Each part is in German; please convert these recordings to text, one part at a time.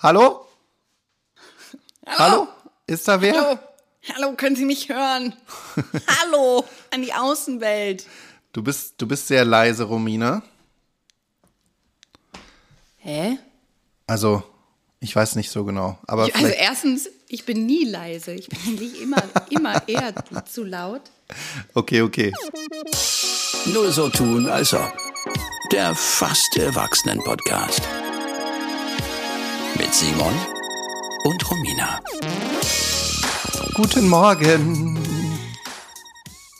Hallo? Hallo? Hallo? Ist da wer? Hallo? Hallo, können Sie mich hören? Hallo an die Außenwelt. Du bist, du bist sehr leise, Romina. Hä? Also, ich weiß nicht so genau. Aber ich, also erstens, ich bin nie leise. Ich bin eigentlich immer, immer eher zu laut. Okay, okay. Nur so tun, als ob. Der fast Erwachsenen-Podcast. Mit Simon und Romina. Guten Morgen.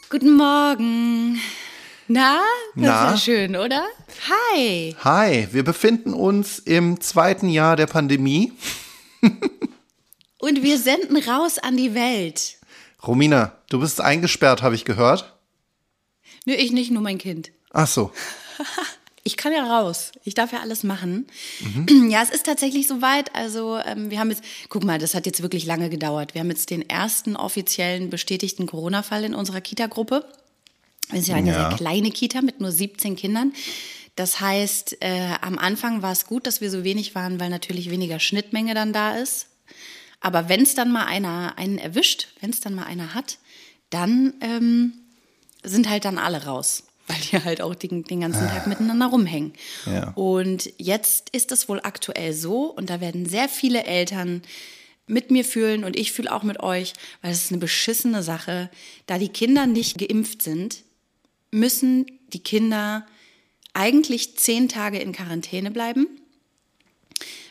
Guten Morgen. Na, das Na? ist schön, oder? Hi. Hi, wir befinden uns im zweiten Jahr der Pandemie. Und wir senden raus an die Welt. Romina, du bist eingesperrt, habe ich gehört. Nö, ich nicht, nur mein Kind. Ach so. Ich kann ja raus. Ich darf ja alles machen. Mhm. Ja, es ist tatsächlich soweit. Also ähm, wir haben jetzt, guck mal, das hat jetzt wirklich lange gedauert. Wir haben jetzt den ersten offiziellen bestätigten Corona-Fall in unserer Kita-Gruppe. Wir sind ja eine Ja. sehr kleine Kita mit nur 17 Kindern. Das heißt, äh, am Anfang war es gut, dass wir so wenig waren, weil natürlich weniger Schnittmenge dann da ist. Aber wenn es dann mal einer einen erwischt, wenn es dann mal einer hat, dann ähm, sind halt dann alle raus, weil die halt auch den, den ganzen Tag miteinander rumhängen. Ja. Und jetzt ist es wohl aktuell so, und da werden sehr viele Eltern mit mir fühlen und ich fühle auch mit euch, weil es ist eine beschissene Sache. Da die Kinder nicht geimpft sind, müssen die Kinder eigentlich zehn Tage in Quarantäne bleiben.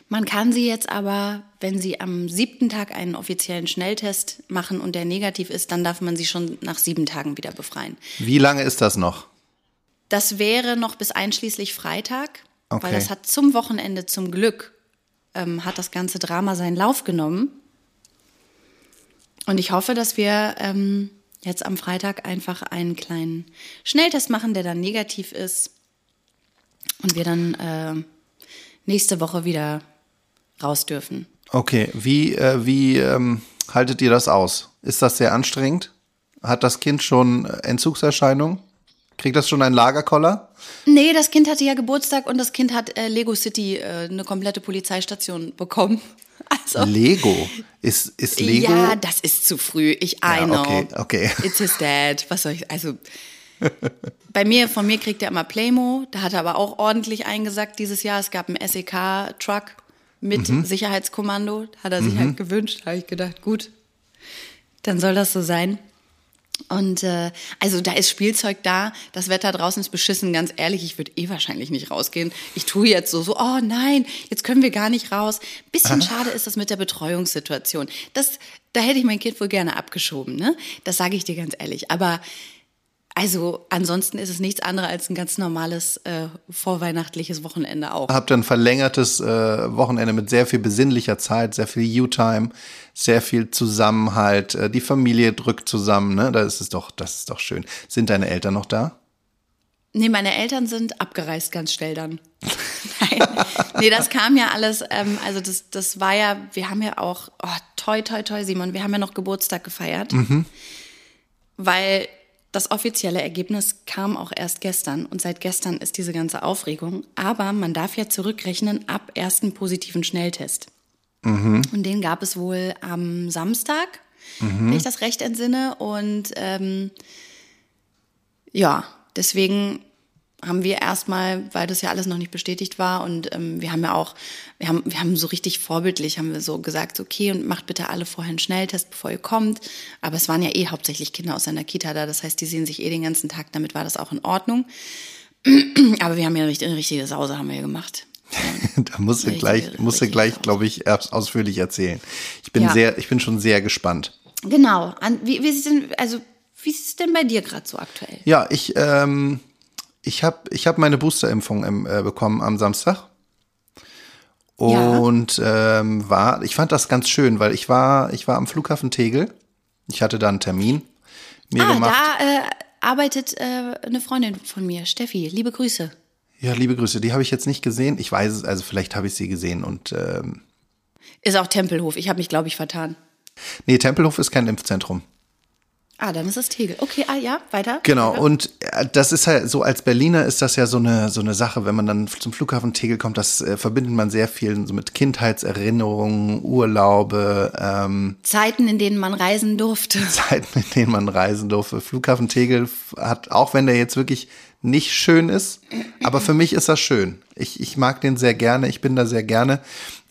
Man kann sie jetzt aber, wenn sie am siebten Tag einen offiziellen Schnelltest machen und der negativ ist, dann darf man sie schon nach sieben Tagen wieder befreien. Wie lange ist das noch? Das wäre noch bis einschließlich Freitag, Okay. weil das hat zum Wochenende zum Glück ähm, hat das ganze Drama seinen Lauf genommen. Und ich hoffe, dass wir ähm, jetzt am Freitag einfach einen kleinen Schnelltest machen, der dann negativ ist und wir dann äh, nächste Woche wieder raus dürfen. Okay, wie, äh, wie ähm, haltet ihr das aus? Ist das sehr anstrengend? Hat das Kind schon Entzugserscheinungen? Kriegt das schon einen Lagerkoller? Nee, das Kind hatte ja Geburtstag und das Kind hat äh, Lego City äh, eine komplette Polizeistation bekommen. Also, Lego. Ist, ist Lego? Ja, das ist zu früh. Ich I Ja, know. okay, okay. It's his dad. Was soll ich, also. Bei mir, von mir kriegt er immer Playmo. Da hat er aber auch ordentlich eingesackt dieses Jahr. Es gab einen SEK-Truck mit Mhm. Sicherheitskommando. Hat er sich halt gewünscht. Da habe ich gedacht, gut, dann soll das so sein. Und äh, also da ist Spielzeug da, das Wetter draußen ist beschissen, ganz ehrlich, ich würde eh wahrscheinlich nicht rausgehen. Ich tue jetzt so, so, oh nein, jetzt können wir gar nicht raus. Bisschen schade ist das mit der Betreuungssituation. Das, da hätte ich mein Kind wohl gerne abgeschoben, ne? Das sage ich dir ganz ehrlich. Aber also ansonsten ist es nichts anderes als ein ganz normales äh, vorweihnachtliches Wochenende auch. Habt ihr ein verlängertes äh, Wochenende mit sehr viel besinnlicher Zeit, sehr viel You-Time, sehr viel Zusammenhalt. Äh, die Familie drückt zusammen, ne? Da ist es doch, das ist doch schön. Sind deine Eltern noch da? Nee, meine Eltern sind abgereist ganz schnell dann. Nein. Nee, das kam ja alles, ähm, also das, das war ja, wir haben ja auch, oh, toi, toi, toi, Simon, wir haben ja noch Geburtstag gefeiert. Weil das offizielle Ergebnis kam auch erst gestern und seit gestern ist diese ganze Aufregung. Aber man darf ja zurückrechnen ab ersten positiven Schnelltest. Und den gab es wohl am Samstag, wenn ich das recht entsinne. Und ähm, ja, deswegen haben wir erstmal, weil das ja alles noch nicht bestätigt war und ähm, wir haben ja auch, wir haben, wir haben so richtig vorbildlich, haben wir so gesagt, okay, und macht bitte alle vorher einen Schnelltest, bevor ihr kommt. Aber es waren ja eh hauptsächlich Kinder aus einer Kita da, das heißt, die sehen sich eh den ganzen Tag, damit war das auch in Ordnung. Aber wir haben ja eine richtige Sause haben wir gemacht. da musst du gleich, musst du gleich, glaube ich, erst ausführlich erzählen. Ich bin Ja. sehr, ich bin schon sehr gespannt. Genau. An, wie, wie ist es denn, also, wie ist es denn bei dir gerade so aktuell? Ja, ich, ähm, ich habe ich hab meine Boosterimpfung äh, bekommen am Samstag. Ja. Und ähm, war, ich fand das ganz schön, weil ich war, ich war am Flughafen Tegel. Ich hatte da einen Termin mir ah, gemacht. da äh, arbeitet äh, eine Freundin von mir, Steffi. Liebe Grüße. Ja, liebe Grüße. Die habe ich jetzt nicht gesehen. Ich weiß es, also vielleicht habe ich sie gesehen. Und ähm, Ist auch Tempelhof. Ich habe mich, glaube ich, vertan. nee, Tempelhof ist kein Impfzentrum. Ah, dann ist es Tegel. Okay, ah ja, weiter. Genau, weiter. und äh, das ist halt so, als Berliner ist das ja so eine, so eine Sache, wenn man dann zum Flughafen Tegel kommt, das äh, verbindet man sehr viel so mit Kindheitserinnerungen, Urlaube, ähm, Zeiten, in denen man reisen durfte. Zeiten, in denen man reisen durfte. Flughafen Tegel hat, auch wenn der jetzt wirklich nicht schön ist, aber für mich ist das schön. Ich, ich mag den sehr gerne, ich bin da sehr gerne.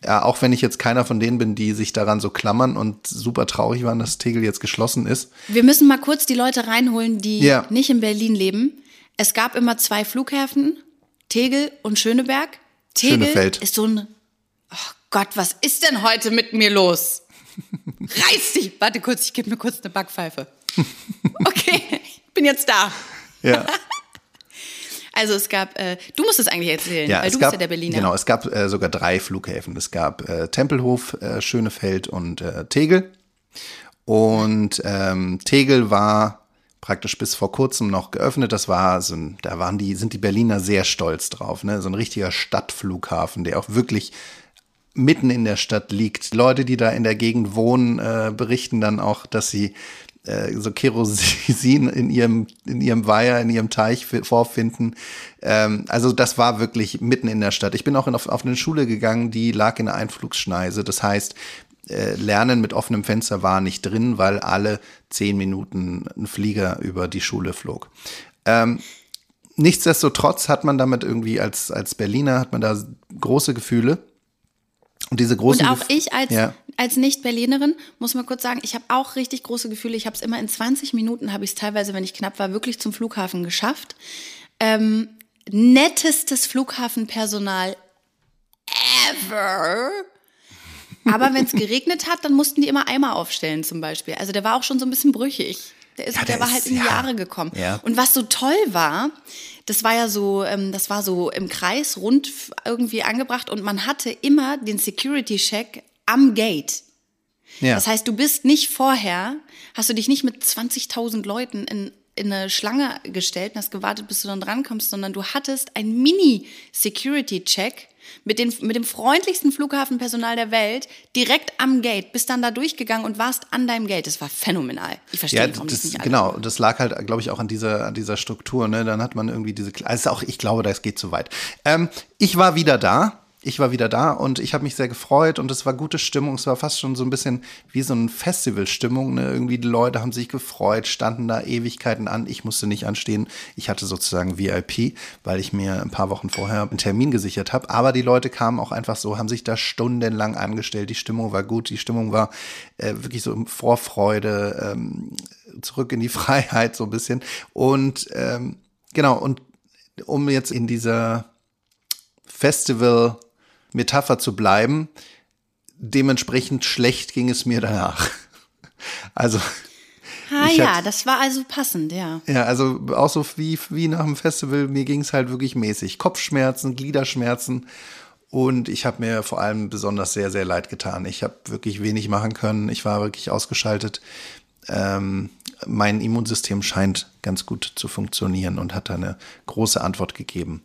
Ja, auch wenn ich jetzt keiner von denen bin, die sich daran so klammern und super traurig waren, dass Tegel jetzt geschlossen ist. Wir müssen mal kurz die Leute reinholen, die Ja. nicht in Berlin leben. Es gab immer zwei Flughäfen, Tegel und Schöneberg. Tegel Schönefeld. ist so ein. Oh Gott, was ist denn heute mit mir los? Reiß dich! Warte kurz, ich gebe mir kurz eine Backpfeife. Okay, ich bin jetzt da. Ja. Also es gab, äh, du musst es eigentlich erzählen, Ja, weil du gab, bist ja der Berliner. Genau, es gab äh, sogar drei Flughäfen. Es gab äh, Tempelhof, äh, Schönefeld und äh, Tegel. Und ähm, Tegel war praktisch bis vor kurzem noch geöffnet. Das war so ein, da waren die, sind die Berliner sehr stolz drauf, ne? So ein richtiger Stadtflughafen, der auch wirklich mitten in der Stadt liegt. Leute, die da in der Gegend wohnen, äh, berichten dann auch, dass sie so Kerosin in ihrem, in ihrem Weiher, in ihrem Teich fi- vorfinden. Ähm, also das war wirklich mitten in der Stadt. Ich bin auch in, auf, auf eine Schule gegangen, die lag in einer Einflugsschneise. Das heißt, äh, Lernen mit offenem Fenster war nicht drin, weil alle zehn Minuten ein Flieger über die Schule flog. Ähm, nichtsdestotrotz hat man damit irgendwie als, als Berliner hat man da große Gefühle. Und diese großen Und auch Gef- ich als, Ja. Als Nicht-Berlinerin muss mal kurz sagen, ich habe auch richtig große Gefühle. Ich habe es immer in 20 Minuten, habe ich es teilweise, wenn ich knapp war, wirklich zum Flughafen geschafft. Ähm, nettestes Flughafenpersonal ever. Aber wenn es geregnet hat, dann mussten die immer Eimer aufstellen zum Beispiel. Also der war auch schon so ein bisschen brüchig. Der, ist, Ja, der, der war ist- halt in die ja. Jahre gekommen. Ja. Und was so toll war, das war ja so, ähm, das war so im Kreis rund irgendwie angebracht und man hatte immer den Security-Check am Gate. ja. Das heißt, du bist nicht vorher, hast du dich nicht mit 20.000 Leuten in, in eine Schlange gestellt und hast gewartet, bis du dann drankommst, sondern du hattest ein Mini-Security-Check mit, den, mit dem freundlichsten Flughafenpersonal der Welt direkt am Gate, bist dann da durchgegangen und warst an deinem Gate. Das war phänomenal. Ich verstehe, Ja, nicht, warum das, das nicht genau, das lag halt, glaube ich, auch an dieser, an dieser Struktur, ne? Dann hat man irgendwie diese, also auch, ich glaube, das geht zu weit. Ähm, ich war wieder da. Ich war wieder da und ich habe mich sehr gefreut und es war gute Stimmung. Es war fast schon so ein bisschen wie so ein Festivalstimmung. Ne? Irgendwie die Leute haben sich gefreut, standen da Ewigkeiten an. Ich musste nicht anstehen. Ich hatte sozusagen VIP, weil ich mir ein paar Wochen vorher einen Termin gesichert habe. Aber die Leute kamen auch einfach so, haben sich da stundenlang angestellt. Die Stimmung war gut. Die Stimmung war äh, wirklich so Vorfreude, ähm, zurück in die Freiheit so ein bisschen. Und ähm, genau, und um jetzt in dieser Festival-Metapher zu bleiben, dementsprechend schlecht ging es mir danach. Also, Ah ja, hatte- das war also passend, ja. ja, also auch so wie, wie nach dem Festival, mir ging es halt wirklich mäßig. Kopfschmerzen, Gliederschmerzen und ich habe mir vor allem besonders sehr, sehr leid getan. Ich habe wirklich wenig machen können. Ich war wirklich ausgeschaltet. Ähm, mein Immunsystem scheint ganz gut zu funktionieren und hat da eine große Antwort gegeben.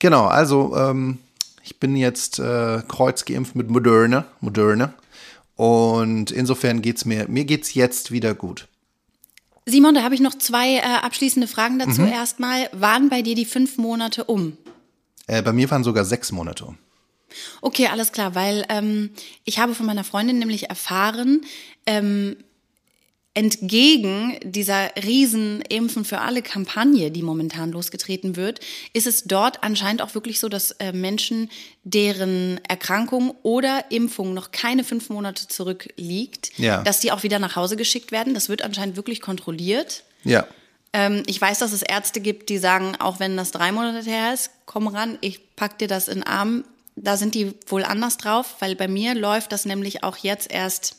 Genau, also ähm, ich bin jetzt äh, kreuzgeimpft mit Moderna, Moderna. Und insofern geht's mir, mir geht's jetzt wieder gut. Simon, da habe ich noch zwei äh, abschließende Fragen dazu. Mhm. Erstmal, waren bei dir die fünf Monate um? Äh, bei mir waren sogar sechs Monate um. Okay, alles klar, weil ähm, ich habe von meiner Freundin nämlich erfahren, ähm, entgegen dieser riesen Impfen für alle Kampagne, die momentan losgetreten wird, ist es dort anscheinend auch wirklich so, dass äh, Menschen, deren Erkrankung oder Impfung noch keine fünf Monate zurückliegt, Ja. dass die auch wieder nach Hause geschickt werden. Das wird anscheinend wirklich kontrolliert. Ja. Ähm, ich weiß, dass es Ärzte gibt, die sagen, auch wenn das drei Monate her ist, komm ran, ich pack dir das in den Arm. Da sind die wohl anders drauf, weil bei mir läuft das nämlich auch jetzt erst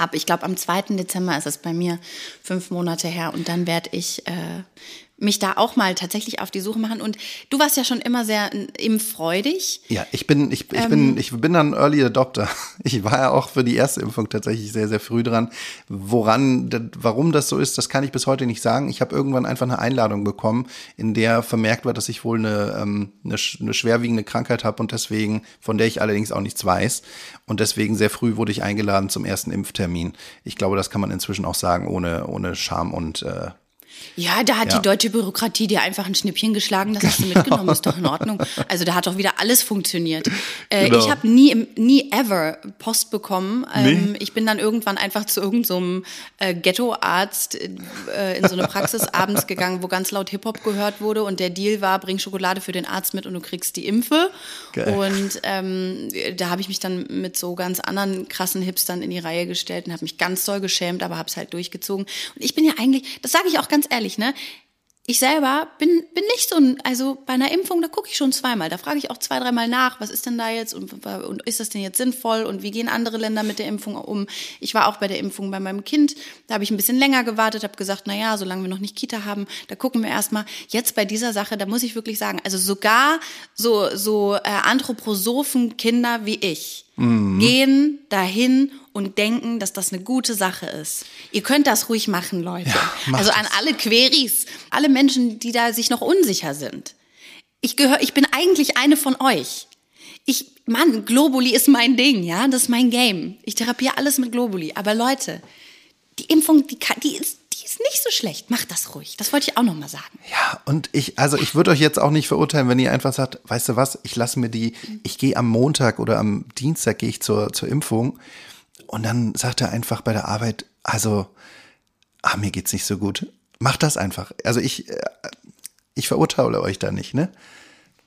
ab, ich glaube am 2. Dezember ist es bei mir fünf Monate her und dann werde ich äh, mich da auch mal tatsächlich auf die Suche machen. Und du warst ja schon immer sehr impffreudig. Ja, ich bin, ich, ich bin, ich bin dann Early Adopter. Ich war ja auch für die erste Impfung tatsächlich sehr, sehr früh dran. Woran, warum das so ist, das kann ich bis heute nicht sagen. Ich habe irgendwann einfach eine Einladung bekommen, in der vermerkt war, dass ich wohl eine, ähm, eine, eine schwerwiegende Krankheit habe und deswegen, von der ich allerdings auch nichts weiß. Und deswegen sehr früh wurde ich eingeladen zum ersten Impftermin. Ich glaube, das kann man inzwischen auch sagen, ohne, ohne Scham und äh, ja, da hat Ja. die deutsche Bürokratie dir einfach ein Schnippchen geschlagen, das hast du mitgenommen, ist doch in Ordnung. Also da hat doch wieder alles funktioniert. Äh, Genau. Ich habe nie, nie ever Post bekommen. Ähm, Ich bin dann irgendwann einfach zu irgendeinem äh, Ghettoarzt äh, in so eine Praxis abends gegangen, wo ganz laut Hip-Hop gehört wurde und der Deal war, bring Schokolade für den Arzt mit und du kriegst die Impfe. Geil. Und ähm, da habe ich mich dann mit so ganz anderen krassen Hipstern in die Reihe gestellt und habe mich ganz doll geschämt, aber habe es halt durchgezogen. Und ich bin ja eigentlich, das sage ich auch ganz ehrlich, ne? Ich selber bin, bin nicht so ein, also bei einer Impfung, da gucke ich schon zweimal. Da frage ich auch zwei, dreimal nach, was ist denn da jetzt und, und ist das denn jetzt sinnvoll und wie gehen andere Länder mit der Impfung um? Ich war auch bei der Impfung bei meinem Kind, da habe ich ein bisschen länger gewartet, habe gesagt, na ja, solange wir noch nicht Kita haben, da gucken wir erstmal. Jetzt bei dieser Sache, da muss ich wirklich sagen, also sogar so, so äh, Anthroposophen-Kinder wie ich gehen dahin und denken, dass das eine gute Sache ist. Ihr könnt das ruhig machen, Leute. macht also an es. alle Queries, alle Menschen, die da sich noch unsicher sind. Ich gehöre, ich bin eigentlich eine von euch. Ich, Mann, Globuli ist mein Ding, ja, das ist mein Game. Ich therapiere alles mit Globuli. Aber Leute, die Impfung, die, kann, die ist, die ist nicht so schlecht. Macht das ruhig. Das wollte ich auch noch mal sagen. Ja, und ich, also ich würde euch jetzt auch nicht verurteilen, wenn ihr einfach sagt, weißt du was, ich lasse mir die, ich gehe am Montag oder am Dienstag gehe ich zur, zur Impfung und dann sagt er einfach bei der Arbeit, also, ah, mir geht's nicht so gut. Macht das einfach. Also ich, äh, ich verurteile euch da nicht, ne?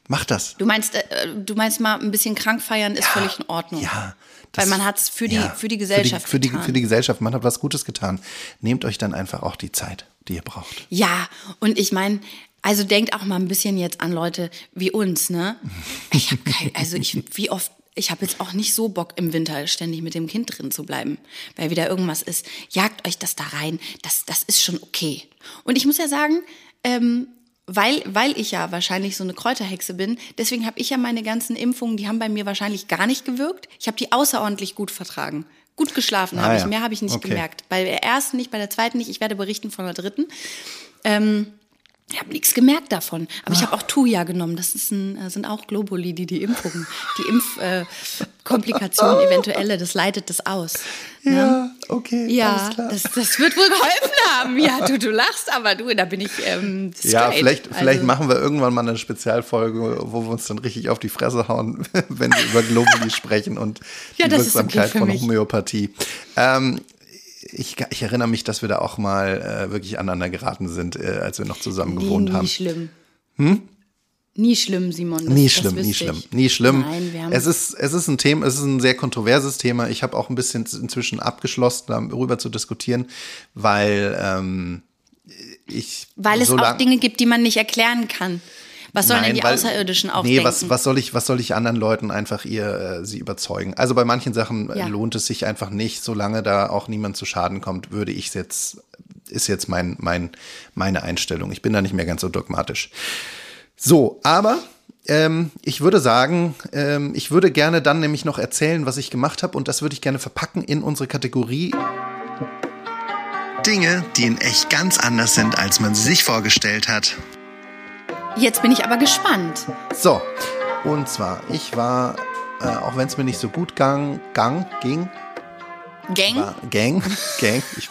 Macht das. Du meinst, äh, du meinst mal ein bisschen krank feiern ist völlig in Ordnung. Ja. Weil das- man hat's für die, ja, für die Gesellschaft Für die, für, getan. die, für die Gesellschaft, man hat was Gutes getan. Nehmt euch dann einfach auch die Zeit, die ihr braucht. Ja, und ich meine, also denkt auch mal ein bisschen jetzt an Leute wie uns, ne? Ich habe kein, also ich, wie oft, ich habe jetzt auch nicht so Bock im Winter ständig mit dem Kind drin zu bleiben, weil wieder irgendwas ist. Jagt euch das da rein, das, das ist schon okay. Und ich muss ja sagen, ähm, weil, weil ich ja wahrscheinlich so eine Kräuterhexe bin, deswegen habe ich ja meine ganzen Impfungen, die haben bei mir wahrscheinlich gar nicht gewirkt. Ich habe die außerordentlich gut vertragen. Gut geschlafen Ah, habe ich, ja. mehr habe ich nicht Okay. gemerkt. Bei der ersten nicht, bei der zweiten nicht. Ich werde berichten von der dritten. Ähm, ich habe nichts gemerkt davon. Aber ich habe auch Tuya genommen. Das ein, äh, sind auch Globuli, die die Impfungen, die Impfkomplikationen, äh, eventuelle, das leitet das aus. Ne? Ja, okay. Ja, das, das wird wohl geholfen haben. Ja, du, du lachst, aber du, da bin ich ähm, straight. Ja, vielleicht, vielleicht Also- machen wir irgendwann mal eine Spezialfolge, wo wir uns dann richtig auf die Fresse hauen, wenn wir über Globuli sprechen und Ja, die das ist okay Wirksamkeit für von. Homöopathie. Ähm, ich, ich erinnere mich, dass wir da auch mal äh, wirklich aneinander geraten sind, äh, als wir noch zusammen nie, gewohnt nie haben. schlimm. Nie schlimm, Simon. Das, Nie schlimm, nie schlimm, ich. nie schlimm. Nein, wir haben es ist, es ist ein Thema, es ist ein sehr kontroverses Thema. Ich habe auch ein bisschen inzwischen abgeschlossen, darüber zu diskutieren, weil ähm, ich Weil es so auch Dinge gibt, die man nicht erklären kann. Was sollen denn die weil- Außerirdischen auch Nee, denken? was, was soll ich, was soll ich anderen Leuten einfach ihr, äh, sie überzeugen? Also bei manchen Sachen äh, Ja. lohnt es sich einfach nicht, solange da auch niemand zu Schaden kommt, würde ich es jetzt, ist jetzt mein, mein, meine Einstellung. Ich bin da nicht mehr ganz so dogmatisch. So, aber ähm, ich würde sagen, ähm, ich würde gerne dann nämlich noch erzählen, was ich gemacht habe und das würde ich gerne verpacken in unsere Kategorie Dinge, die in echt ganz anders sind, als man sie sich vorgestellt hat. Jetzt bin ich aber gespannt. So, und zwar, ich war, äh, auch wenn es mir nicht so gut gang, gang, ging, Gang? war Gang, Gang, ich,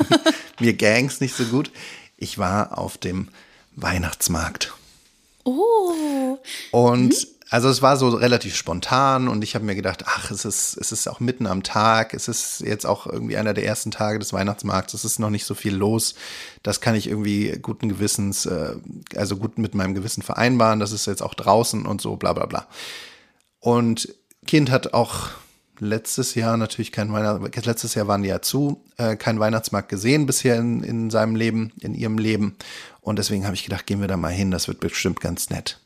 mir Gangs nicht so gut. Ich war auf dem Weihnachtsmarkt. Oh. Und also es war so relativ spontan und ich habe mir gedacht, ach, es ist, es ist auch mitten am Tag, es ist jetzt auch irgendwie einer der ersten Tage des Weihnachtsmarkts, es ist noch nicht so viel los. Das kann ich irgendwie guten Gewissens, äh, also gut mit meinem Gewissen vereinbaren, das ist jetzt auch draußen und so, bla bla bla. Und Kind hat auch letztes Jahr natürlich kein Weihnachtsmarkt, letztes Jahr waren die ja zu, äh, kein Weihnachtsmarkt gesehen bisher in, in seinem Leben, in ihrem Leben. Und deswegen habe ich gedacht, gehen wir da mal hin, das wird bestimmt ganz nett.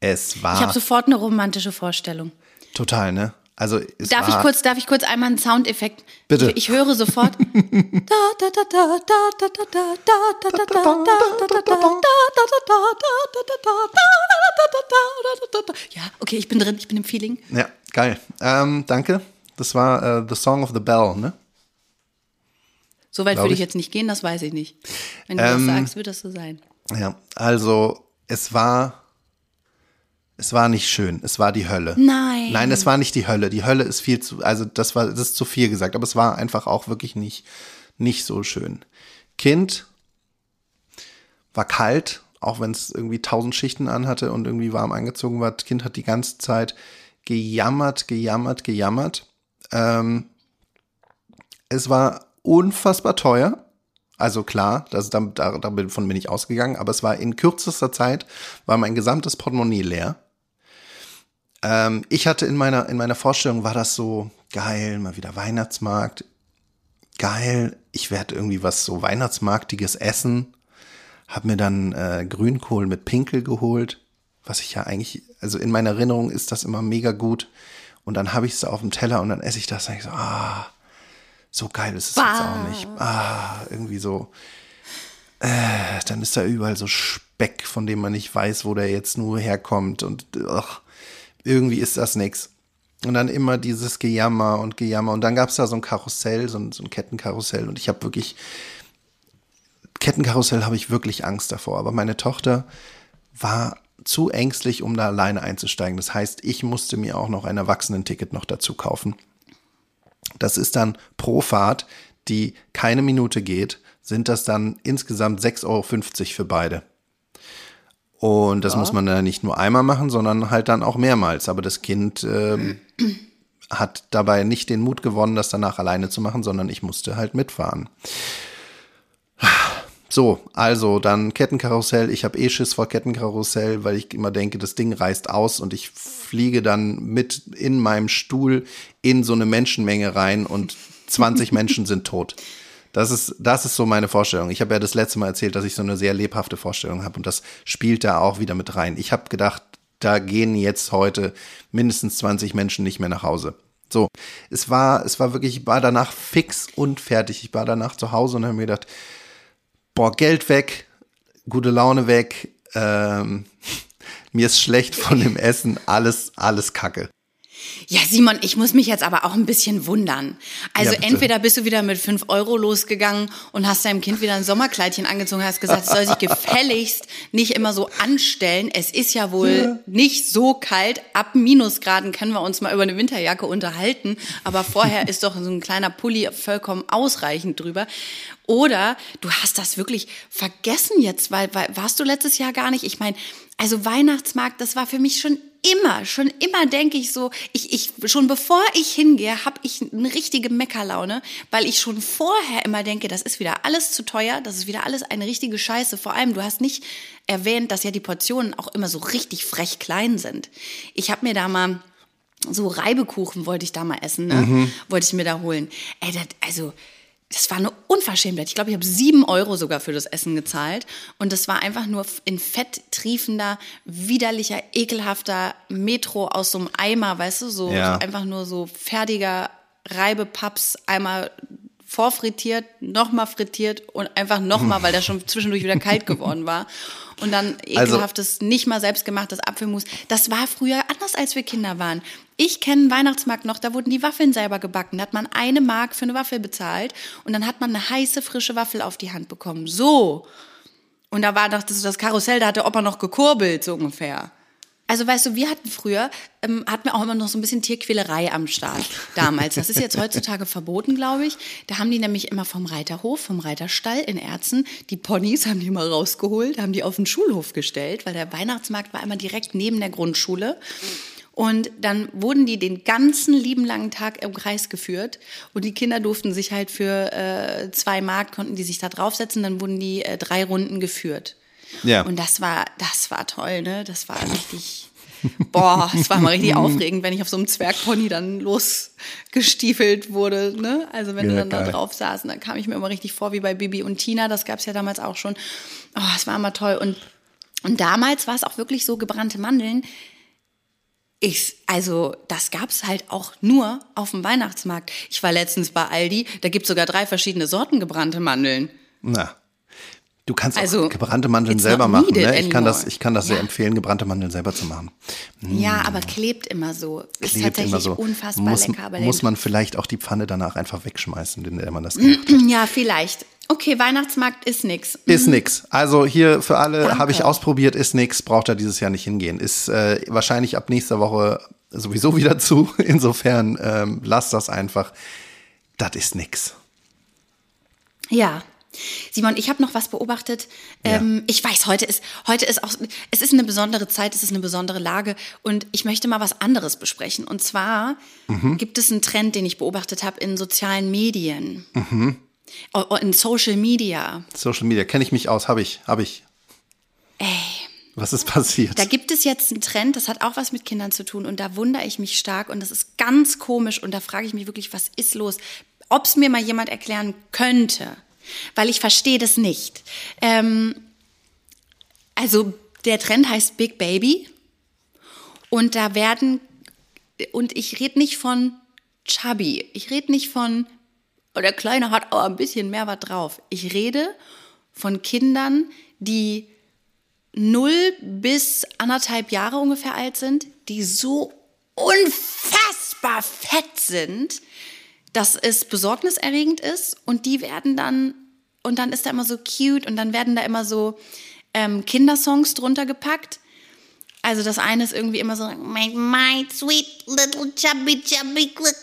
Es Ich war habe sofort eine romantische Vorstellung. total, ne? Also es Darf war, ich kurz, darf ich kurz einmal einen Soundeffekt? Bitte. Ich, ich höre sofort. Ja, okay, ich bin drin, ich bin im Feeling. Ja, geil. Ähm, danke. Das war äh, The Song of the Bell, ne? So weit würde ich ich. jetzt nicht gehen, das weiß ich nicht. Wenn du Ähm, das sagst, wird das so sein. Ja, also es war, es war nicht schön. Es war die Hölle. Nein. Nein, es war nicht die Hölle. Die Hölle ist viel zu, also das war, das ist zu viel gesagt, aber es war einfach auch wirklich nicht, nicht so schön. Kind war kalt, auch wenn es irgendwie tausend Schichten anhatte und irgendwie warm angezogen war. Das Kind hat die ganze Zeit gejammert, gejammert, gejammert. Ähm, es war unfassbar teuer. Also klar, das, da, da, davon bin ich ausgegangen, aber es war in kürzester Zeit, war mein gesamtes Portemonnaie leer. Ähm, ich hatte in meiner, in meiner Vorstellung, war das so geil, mal wieder Weihnachtsmarkt. Geil, ich werde irgendwie was so Weihnachtsmarktiges essen. Hab mir dann äh, Grünkohl mit Pinkel geholt, was ich ja eigentlich, also in meiner Erinnerung ist das immer mega gut. Und dann habe ich es auf dem Teller und dann esse ich das und ich so, ah, so geil ist es jetzt auch nicht. Ah, irgendwie so. Äh, dann ist da überall so Speck, von dem man nicht weiß, wo der jetzt nur herkommt. Und ach, irgendwie ist das nix. Und dann immer dieses Gejammer und Gejammer. Und dann gab es da so ein Karussell, so ein, so ein Kettenkarussell. Und ich habe wirklich, Kettenkarussell habe ich wirklich Angst davor. Aber meine Tochter war zu ängstlich, um da alleine einzusteigen. Das heißt, ich musste mir auch noch ein Erwachsenenticket noch dazu kaufen. Das ist dann pro Fahrt, die keine Minute geht, sind das dann insgesamt 6,50 Euro für beide. Und das muss man dann nicht nur einmal machen, sondern halt dann auch mehrmals. Aber das Kind ähm, hat dabei nicht den Mut gewonnen, das danach alleine zu machen, sondern ich musste halt mitfahren. So, also dann Kettenkarussell. Ich habe eh Schiss vor Kettenkarussell, weil ich immer denke, das Ding reißt aus und ich fliege dann mit in meinem Stuhl in so eine Menschenmenge rein und 20 Menschen sind tot. Das ist, das ist so meine Vorstellung. Ich habe ja das letzte Mal erzählt, dass ich so eine sehr lebhafte Vorstellung habe und das spielt da auch wieder mit rein. Ich habe gedacht, da gehen jetzt heute mindestens 20 Menschen nicht mehr nach Hause. So, es war, es war wirklich, ich war danach fix und fertig. Ich war danach zu Hause und habe mir gedacht, boah, Geld weg, gute Laune weg, ähm, mir ist schlecht von dem Essen, alles, alles Kacke. Ja, Simon, ich muss mich jetzt aber auch ein bisschen wundern. Also Ja, entweder bist du wieder mit 5 Euro losgegangen und hast deinem Kind wieder ein Sommerkleidchen angezogen, hast gesagt, es soll sich gefälligst nicht immer so anstellen. Es ist ja wohl nicht so kalt. Ab Minusgraden können wir uns mal über eine Winterjacke unterhalten. Aber vorher ist doch so ein kleiner Pulli vollkommen ausreichend drüber. Oder du hast das wirklich vergessen jetzt, weil, weil warst du letztes Jahr gar nicht? Ich meine, also Weihnachtsmarkt, das war für mich schon immer, schon immer denke ich so, ich, ich, schon bevor ich hingehe, habe ich eine richtige Meckerlaune, weil ich schon vorher immer denke, das ist wieder alles zu teuer, das ist wieder alles eine richtige Scheiße. Vor allem, du hast nicht erwähnt, dass ja die Portionen auch immer so richtig frech klein sind. Ich habe mir da mal so Reibekuchen wollte ich da mal essen, ne? wollte ich mir da holen. Ey, das, also das war eine Unverschämtheit. Ich glaube, ich habe sieben Euro sogar für das Essen gezahlt. Und das war einfach nur in Fett triefender, widerlicher, ekelhafter Metro aus so einem Eimer, weißt du, so, Ja. so einfach nur so fertiger Reibepaps, einmal vorfrittiert, nochmal frittiert und einfach nochmal, weil der schon zwischendurch wieder kalt geworden war. Und dann Also- ekelhaftes, nicht mal selbstgemachtes Apfelmus. Das war früher anders, als wir Kinder waren. Ich kenne einen Weihnachtsmarkt noch, da wurden die Waffeln selber gebacken. Da hat man eine Mark für eine Waffel bezahlt und dann hat man eine heiße, frische Waffel auf die Hand bekommen. So. Und da war doch das, das Karussell, da hat der Opa noch gekurbelt, so ungefähr. Also weißt du, wir hatten früher, ähm, hatten wir auch immer noch so ein bisschen Tierquälerei am Start damals. Das ist jetzt heutzutage verboten, glaube ich. Da haben die nämlich immer vom Reiterhof, vom Reiterstall in Erzen, die Ponys haben die immer rausgeholt, haben die auf den Schulhof gestellt, weil der Weihnachtsmarkt war immer direkt neben der Grundschule. Und dann wurden die den ganzen lieben langen Tag im Kreis geführt und die Kinder durften sich halt für äh, zwei Mark, konnten die sich da draufsetzen, dann wurden die äh, drei Runden geführt. Ja. Und das war, das war toll, ne? Das war richtig, boah, das war mal richtig aufregend, wenn ich auf so einem Zwergpony dann losgestiefelt wurde, ne? Also wenn du Ja, dann da geil. drauf saß, dann kam ich mir immer richtig vor wie bei Bibi und Tina, das gab's ja damals auch schon. Oh, es war immer toll. Und, und damals war es auch wirklich so, gebrannte Mandeln, Ich, also, das gab's halt auch nur auf dem Weihnachtsmarkt. Ich war letztens bei Aldi, da gibt's sogar drei verschiedene Sorten gebrannte Mandeln. Na. Du kannst Also, auch gebrannte Mandeln selber machen. Ne? Ich kann das, ich kann das sehr Ja. empfehlen, gebrannte Mandeln selber zu machen. Ja, aber klebt immer so. Ist. Klebt tatsächlich immer so. unfassbar muss, lecker. Aber muss man vielleicht auch die Pfanne danach einfach wegschmeißen, in der man das gemacht hat. Ja, vielleicht. Okay, Weihnachtsmarkt ist nix. Ist nix. Also hier für alle habe ich ausprobiert, ist nix, braucht er dieses Jahr nicht hingehen. Ist äh, wahrscheinlich ab nächster Woche sowieso wieder zu. Insofern ähm, lasst das einfach. Das ist nix. Ja. Simon, ich habe noch was beobachtet. Ja. Ähm, ich weiß, heute ist, heute ist auch, es ist eine besondere Zeit, es ist eine besondere Lage und ich möchte mal was anderes besprechen. Und zwar Mhm. gibt es einen Trend, den ich beobachtet habe in sozialen Medien, Mhm. O- o- in Social Media. Social Media, kenne ich mich aus, habe ich, habe ich. Ey, Was ist passiert? Da gibt es jetzt einen Trend, das hat auch was mit Kindern zu tun und da wundere ich mich stark und das ist ganz komisch und da frage ich mich wirklich, was ist los? Ob es mir mal jemand erklären könnte, weil ich verstehe das nicht. Ähm, also der Trend heißt Big Baby und da werden, und ich rede nicht von Chubby, ich rede nicht von, oh, der Kleine hat aber ein bisschen mehr was drauf. Ich rede von Kindern, die null bis anderthalb Jahre ungefähr alt sind, die so unfassbar fett sind, dass es besorgniserregend ist und die werden dann, und dann ist da immer so cute und dann werden da immer so ähm, Kindersongs drunter gepackt. Also das eine ist irgendwie immer so, my, my sweet little chubby chubby, click.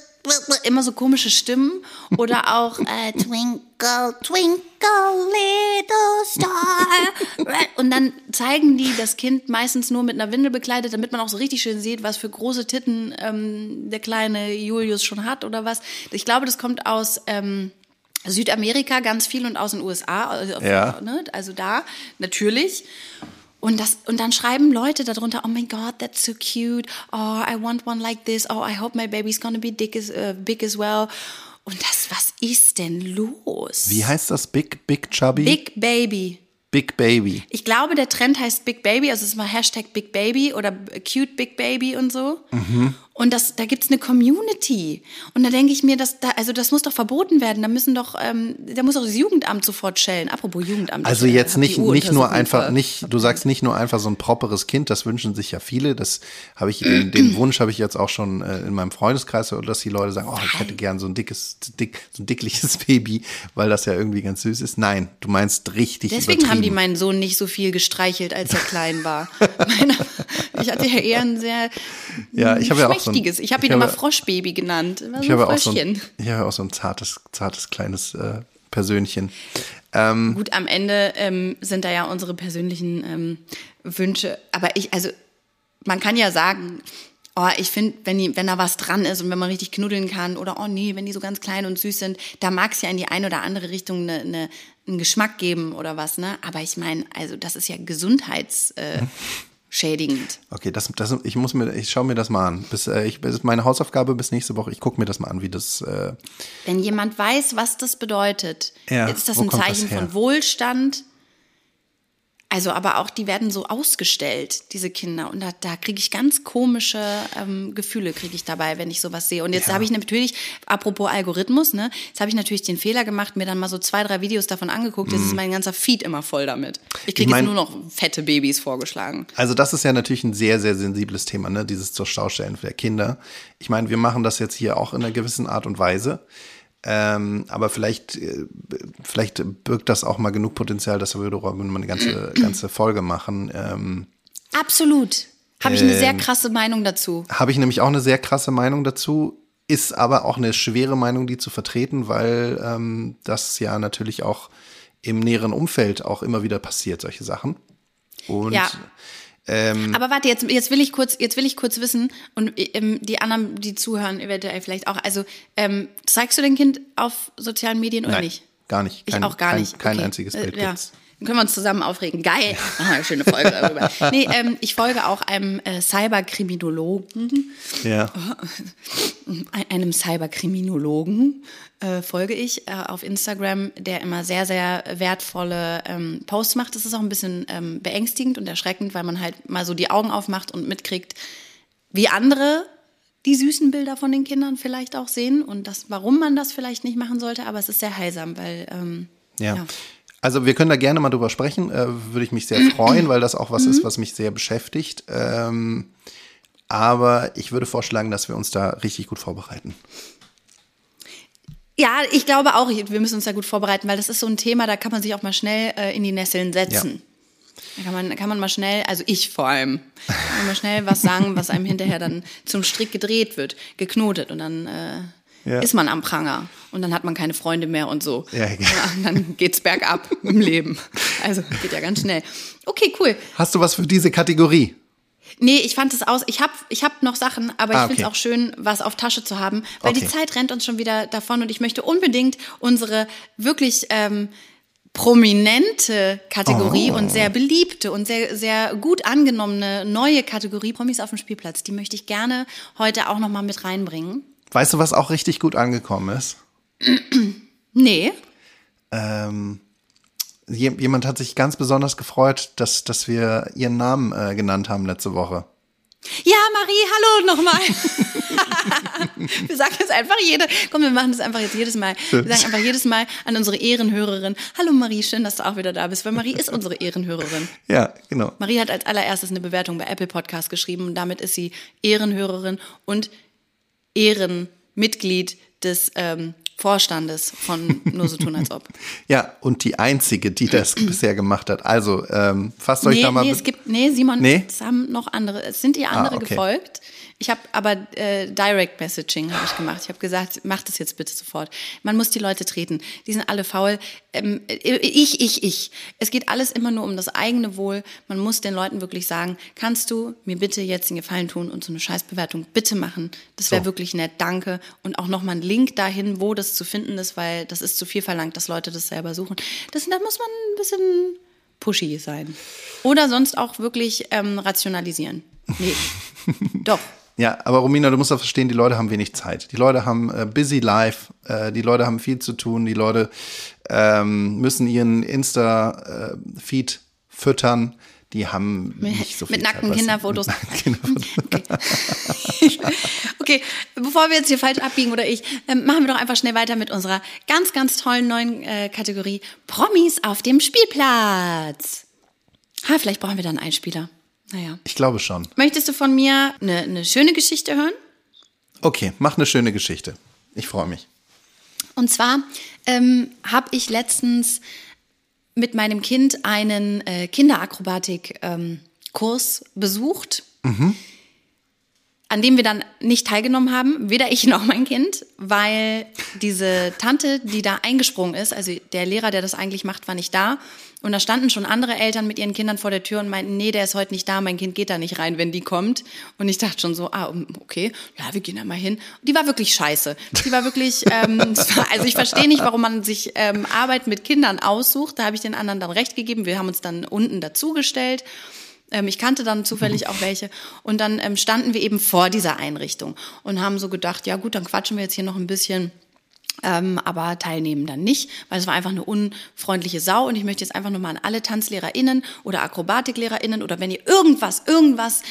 Immer so komische Stimmen oder auch äh, Twinkle, Twinkle, little star. Und dann zeigen die das Kind meistens nur mit einer Windel bekleidet, damit man auch so richtig schön sieht, was für große Titten ähm, der kleine Julius schon hat oder was. Ich glaube, das kommt aus ähm, Südamerika ganz viel und aus den USA. Also, Ja. ne? also da natürlich. Und, das, und dann schreiben Leute darunter, oh my God, that's so cute. Oh, I want one like this. Oh, I hope my baby's gonna be big as, uh, big as well. Und das, was ist denn los? Wie heißt das? Big, Big Chubby? Big Baby. Big Baby. Ich glaube, der Trend heißt Big Baby, also es ist mal Hashtag Big Baby oder Cute Big Baby und so. Und das, da gibt's eine Community. Und da denke ich mir, dass da, also das muss doch verboten werden. Da müssen doch, ähm, da muss auch das Jugendamt sofort schellen. Apropos Jugendamt. Also jetzt nicht, nicht nur einfach, nicht, du sagst nicht nur einfach so ein properes Kind, das wünschen sich ja viele. Das habe ich, den, den Wunsch habe ich jetzt auch schon äh, in meinem Freundeskreis, dass die Leute sagen, oh, ich hätte gern so ein dickes, dick, so ein dickliches Baby, weil das ja irgendwie ganz süß ist. Nein, du meinst richtig Deswegen haben die meinen Sohn nicht so viel gestreichelt, als er klein war. Meine, ich hatte ja eher ein sehr Ja, ich habe ja auch so ein- ich habe ihn ich habe- immer Froschbaby genannt. Ich so ein habe auch so ein, ich habe auch so ein zartes, zartes kleines äh, Persönchen. Ähm, Gut, am Ende ähm, sind da ja unsere persönlichen ähm, Wünsche. Aber ich, also, man kann ja sagen, oh, ich finde, wenn, die- wenn da was dran ist und wenn man richtig knuddeln kann oder oh nee, wenn die so ganz klein und süß sind, da mag es ja in die eine oder andere Richtung eine, eine, einen Geschmack geben oder was, ne? Aber ich meine, also das ist ja gesundheitsschädigend. Äh, schädigend. Okay, das, das, ich muss mir, ich schaue mir das mal an. Bis, äh, ich, das ist meine Hausaufgabe bis nächste Woche. Ich gucke mir das mal an, wie das. Äh, Wenn jemand weiß, was das bedeutet, Ja, ist das ein Zeichen von Wohlstand. Also, aber auch die werden so ausgestellt, diese Kinder. Und da, da kriege ich ganz komische ähm, Gefühle, kriege ich dabei, wenn ich sowas sehe. Und jetzt Ja. habe ich natürlich, apropos Algorithmus, ne, jetzt habe ich natürlich den Fehler gemacht, mir dann mal so zwei, drei Videos davon angeguckt. Jetzt ist mein ganzer Feed immer voll damit. Ich kriege Mhm. mein- jetzt nur noch fette Babys vorgeschlagen. Also das ist ja natürlich ein sehr, sehr sensibles Thema, ne? dieses zur Schaustellen der Kinder. Ich meine, wir machen das jetzt hier auch in einer gewissen Art und Weise. Ähm, aber vielleicht, äh, vielleicht birgt das auch mal genug Potenzial, dass wir darüber eine ganze, ganze Folge machen. Ähm, Absolut. Habe ich eine sehr Ähm, krasse Meinung dazu. Habe ich nämlich auch eine sehr krasse Meinung dazu, ist aber auch eine schwere Meinung, die zu vertreten, weil ähm, das ja natürlich auch im näheren Umfeld auch immer wieder passiert, solche Sachen. Und Ja. Aber warte, jetzt, jetzt will ich kurz, jetzt will ich kurz wissen und ähm, die anderen, die zuhören, eventuell vielleicht auch. Also ähm, zeigst du dein Kind auf sozialen Medien oder Nein, nicht? gar nicht. Ich Kein- auch gar kein- nicht. kein Okay. einziges Bild Äh, ja. gibt's. Dann können wir uns zusammen aufregen. Geil. Ah, eine schöne Folge darüber. Nee, ähm, ich folge auch einem äh, Cyberkriminologen, ja. ein- einem Cyberkriminologen äh, folge ich äh, auf Instagram, der immer sehr, sehr wertvolle ähm, Posts macht. Das ist auch ein bisschen ähm, beängstigend und erschreckend, weil man halt mal so die Augen aufmacht und mitkriegt, wie andere die süßen Bilder von den Kindern vielleicht auch sehen und das, warum man das vielleicht nicht machen sollte, aber es ist sehr heilsam, weil ähm, Ja. ja. Also wir können da gerne mal drüber sprechen, äh, würde ich mich sehr freuen, weil das auch was Mhm. ist, was mich sehr beschäftigt. Ähm, aber ich würde vorschlagen, dass wir uns da richtig gut vorbereiten. Ja, ich glaube auch, wir müssen uns da gut vorbereiten, weil das ist so ein Thema, da kann man sich auch mal schnell äh, in die Nesseln setzen. Da kann man, kann man mal schnell, also ich vor allem, kann man mal schnell was sagen, was einem hinterher dann zum Strick gedreht wird, geknotet und dann äh, Ja. ist man am Pranger und dann hat man keine Freunde mehr und so. Ja, genau. und dann geht's bergab im Leben. Also geht ja ganz schnell. Okay, cool. Hast du was für diese Kategorie? Nee, ich fand es aus. Ich habe ich hab noch Sachen, aber ich Ah, finde es okay. auch schön, was auf Tasche zu haben, weil die Okay. Zeit rennt uns schon wieder davon und ich möchte unbedingt unsere wirklich ähm, prominente Kategorie Oh. und sehr beliebte und sehr, sehr gut angenommene neue Kategorie Promis auf dem Spielplatz, die möchte ich gerne heute auch nochmal mit reinbringen. Weißt du, was auch richtig gut angekommen ist? Nee. Ähm, je- jemand hat sich ganz besonders gefreut, dass, dass wir ihren Namen äh, genannt haben letzte Woche. Ja, Marie, hallo nochmal. wir sagen das einfach jede, komm, wir machen das einfach jetzt jedes Mal. Wir sagen einfach jedes Mal an unsere Ehrenhörerin, hallo Marie, schön, dass du auch wieder da bist, weil Marie ist unsere Ehrenhörerin. Ja, genau. Marie hat als allererstes eine Bewertung bei Apple Podcast geschrieben und damit ist sie Ehrenhörerin und Ehrenmitglied des ähm, Vorstandes von Nur so tun als ob. Ja, und die einzige, die das bisher gemacht hat. Also, ähm, fasst euch Nee, da mal. nee, es gibt, nee, Simon, Nee? es haben noch andere, es sind ihr andere Ah, okay. gefolgt. Ich habe aber äh, Direct Messaging habe ich gemacht. Ich habe gesagt, mach das jetzt bitte sofort. Man muss die Leute treten. Die sind alle faul. Ähm, ich, ich, ich. Es geht alles immer nur um das eigene Wohl. Man muss den Leuten wirklich sagen, kannst du mir bitte jetzt den Gefallen tun und so eine Scheißbewertung bitte machen? Das wäre So. wirklich nett. Danke. Und auch nochmal einen Link dahin, wo das zu finden ist, weil das ist zu viel verlangt, dass Leute das selber suchen. Das, da muss man ein bisschen pushy sein. Oder sonst auch wirklich ähm, rationalisieren. Nee. Doch. Ja, aber Romina, du musst doch verstehen, die Leute haben wenig Zeit. Die Leute haben äh, busy life, äh, die Leute haben viel zu tun, die Leute ähm, müssen ihren Insta-Feed füttern. Die haben nicht so viel Mit Zeit, nackten du? Kinderfotos. Mit nackten Kinderfotos. Okay, bevor wir jetzt hier falsch abbiegen oder ich, ähm, machen wir doch einfach schnell weiter mit unserer ganz, ganz tollen neuen äh, Kategorie Promis auf dem Spielplatz. Ha, vielleicht brauchen wir dann einen Einspieler. Naja. Ich glaube schon. Möchtest du von mir eine, eine schöne Geschichte hören? Okay, mach eine schöne Geschichte. Ich freue mich. Und zwar ähm, habe ich letztens mit meinem Kind einen äh, Kinderakrobatik-Kurs besucht, an dem wir dann nicht teilgenommen haben, weder ich noch mein Kind, weil diese Tante, die da eingesprungen ist, also der Lehrer, der das eigentlich macht, war nicht da. Und da standen schon andere Eltern mit ihren Kindern vor der Tür und meinten, nee, der ist heute nicht da, mein Kind geht da nicht rein, wenn die kommt. Und ich dachte schon so, ah, okay, ja, wir gehen da mal hin. Und die war wirklich scheiße. Die war wirklich, ähm, also ich verstehe nicht, warum man sich ähm, Arbeit mit Kindern aussucht. Da habe ich den anderen dann recht gegeben. Wir haben uns dann unten dazugestellt. Ähm, ich kannte dann zufällig auch welche. Und dann ähm, standen wir eben vor dieser Einrichtung und haben so gedacht, ja gut, dann quatschen wir jetzt hier noch ein bisschen. Ähm, aber teilnehmen dann nicht, weil es war einfach eine unfreundliche Sau und ich möchte jetzt einfach nochmal an alle TanzlehrerInnen oder AkrobatiklehrerInnen oder wenn ihr irgendwas, irgendwas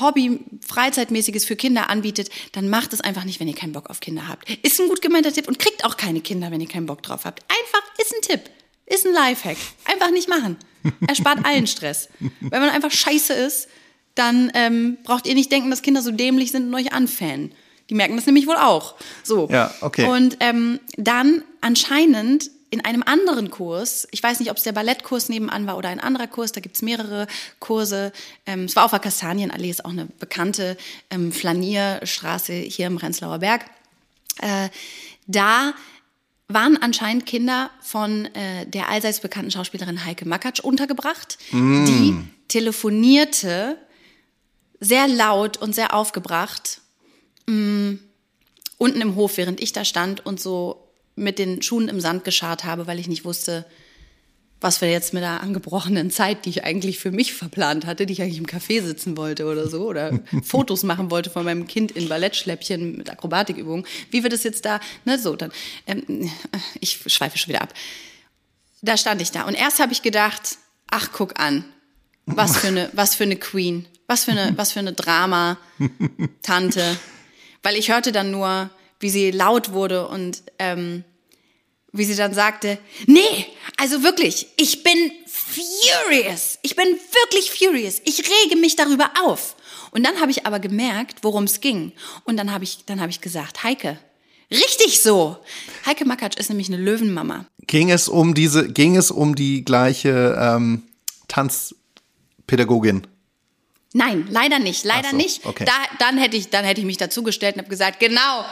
Hobby, Freizeitmäßiges für Kinder anbietet, dann macht es einfach nicht, wenn ihr keinen Bock auf Kinder habt. Ist ein gut gemeinter Tipp und kriegt auch keine Kinder, wenn ihr keinen Bock drauf habt. Einfach ist ein Tipp. Ist ein Lifehack. Einfach nicht machen. Erspart allen Stress. Wenn man einfach scheiße ist, dann ähm, braucht ihr nicht denken, dass Kinder so dämlich sind und euch anfähen. Die merken das nämlich wohl auch. So. Ja, okay. Und ähm, dann anscheinend in einem anderen Kurs, ich weiß nicht, ob es der Ballettkurs nebenan war oder ein anderer Kurs, da gibt's mehrere Kurse. Ähm, es war auf der Kastanienallee, ist auch eine bekannte ähm, Flanierstraße hier im Prenzlauer Berg. Äh, da waren anscheinend Kinder von äh, der allseits bekannten Schauspielerin Heike Makatsch untergebracht, die telefonierte sehr laut und sehr aufgebracht mh, unten im Hof, während ich da stand und so mit den Schuhen im Sand geschart habe, weil ich nicht wusste, was wir jetzt mit der angebrochenen Zeit, die ich eigentlich für mich verplant hatte, die ich eigentlich im Café sitzen wollte oder so, oder Fotos machen wollte von meinem Kind in Ballettschläppchen mit Akrobatikübungen, wie wir das jetzt da, ne, so, dann, ähm, ich schweife schon wieder ab. Da stand ich da und erst habe ich gedacht, ach, guck an, was für eine, was für eine Queen. Was für eine, was für eine Drama-Tante. Weil ich hörte dann nur, wie sie laut wurde und ähm, wie sie dann sagte, nee, also wirklich, ich bin furious. Ich bin wirklich furious. Ich rege mich darüber auf. Und dann habe ich aber gemerkt, worum es ging. Und dann habe ich, dann habe ich gesagt, Heike, richtig so. Heike Makatsch ist nämlich eine Löwenmama. Ging es um diese, ging es um die gleiche ähm, Tanzpädagogin? Nein, leider nicht, leider so, nicht. okay. Da, dann hätte ich, dann hätte ich mich dazugestellt und habe gesagt, genau,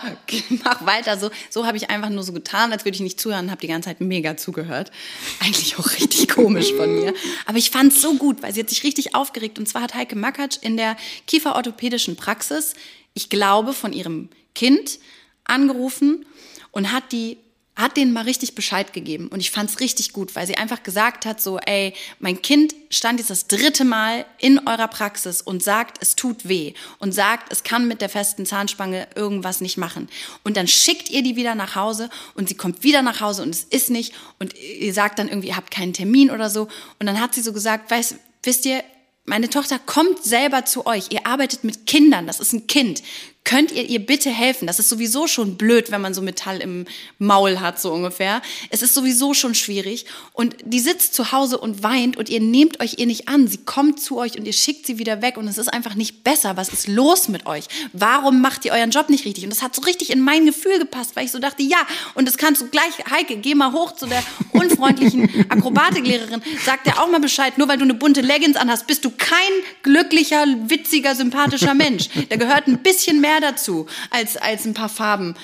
mach weiter so. So habe ich einfach nur so getan, als würde ich nicht zuhören, habe die ganze Zeit mega zugehört. Eigentlich auch richtig komisch von mir. Aber ich fand es so gut, weil sie hat sich richtig aufgeregt. Und zwar hat Heike Makatsch in der kieferorthopädischen Praxis, ich glaube, von ihrem Kind angerufen und hat die hat denen mal richtig Bescheid gegeben und ich fand's richtig gut, weil sie einfach gesagt hat so, ey, mein Kind stand jetzt das dritte Mal in eurer Praxis und sagt, es tut weh und sagt, es kann mit der festen Zahnspange irgendwas nicht machen und dann schickt ihr die wieder nach Hause und sie kommt wieder nach Hause und es ist nicht und ihr sagt dann irgendwie, ihr habt keinen Termin oder so und dann hat sie so gesagt, weißt, wisst ihr, meine Tochter kommt selber zu euch. Ihr arbeitet mit Kindern. Das ist ein Kind. Könnt ihr ihr bitte helfen? Das ist sowieso schon blöd, wenn man so Metall im Maul hat, so ungefähr. Es ist sowieso schon schwierig. Und die sitzt zu Hause und weint und ihr nehmt euch ihr nicht an. Sie kommt zu euch und ihr schickt sie wieder weg und es ist einfach nicht besser. Was ist los mit euch? Warum macht ihr euren Job nicht richtig? Und das hat so richtig in mein Gefühl gepasst, weil ich so dachte, ja, und das kannst du gleich, Heike, geh mal hoch zu der unfreundlichen Akrobatiklehrerin. Sag dir auch mal Bescheid, nur weil du eine bunte Leggings anhast, bist du kein glücklicher, witziger, sympathischer Mensch. Da gehört ein bisschen mehr dazu als, als ein paar Farben.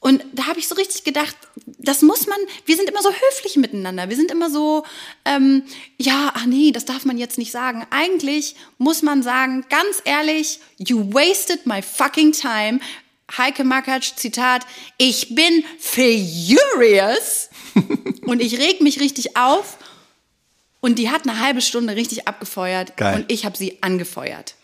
Und da habe ich so richtig gedacht, das muss man, wir sind immer so höflich miteinander. Wir sind immer so, ähm, ja, ach nee, das darf man jetzt nicht sagen. Eigentlich muss man sagen, ganz ehrlich, you wasted my fucking time. Heike Makatsch, Zitat, ich bin furious und ich reg mich richtig auf. Und die hat eine halbe Stunde richtig abgefeuert Geil. und ich habe sie angefeuert.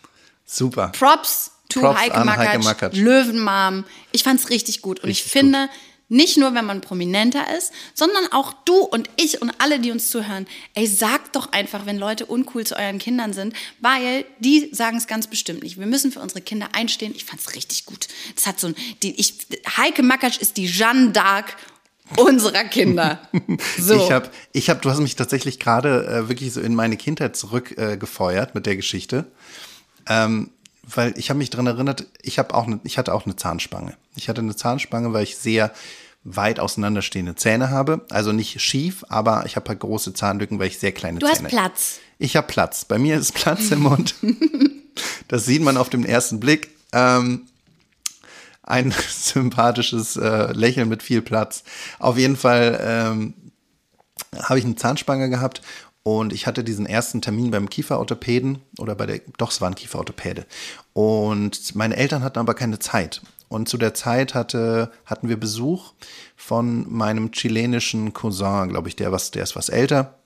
Super. Props to Props Heike, Makatsch, Heike Makatsch. Löwenmam. Ich fand's richtig gut. Und Richtig ich finde, nicht nur, wenn man prominenter ist, sondern auch du und ich und alle, die uns zuhören, ey, sagt doch einfach, wenn Leute uncool zu euren Kindern sind, weil die sagen es ganz bestimmt nicht. Wir müssen für unsere Kinder einstehen. Ich fand's richtig gut. Das hat so ein, die, ich, Heike Makatsch ist die Jeanne d'Arc unserer Kinder. So. Ich habe, ich hab, du hast mich tatsächlich gerade äh, wirklich so in meine Kindheit zurückgefeuert äh, mit der Geschichte. Ähm, weil ich habe mich dran erinnert, ich habe auch, ne, ich hatte auch eine Zahnspange. Ich hatte eine Zahnspange, weil ich sehr weit auseinanderstehende Zähne habe. Also nicht schief, aber ich habe halt große Zahnlücken, weil ich sehr kleine du hast Zähne. Platz. Ich habe Platz. Bei mir ist Platz im Mund. das sieht man auf den ersten Blick. Ähm, ein sympathisches äh, Lächeln mit viel Platz. Auf jeden Fall ähm, habe ich eine Zahnspange gehabt und ich hatte diesen ersten Termin beim Kieferorthopäden oder bei der, doch, es war ein Kieferorthopäde. Und meine Eltern hatten aber keine Zeit. Und zu der Zeit hatte, hatten wir Besuch von meinem chilenischen Cousin, glaube ich, der, was, der ist was älter.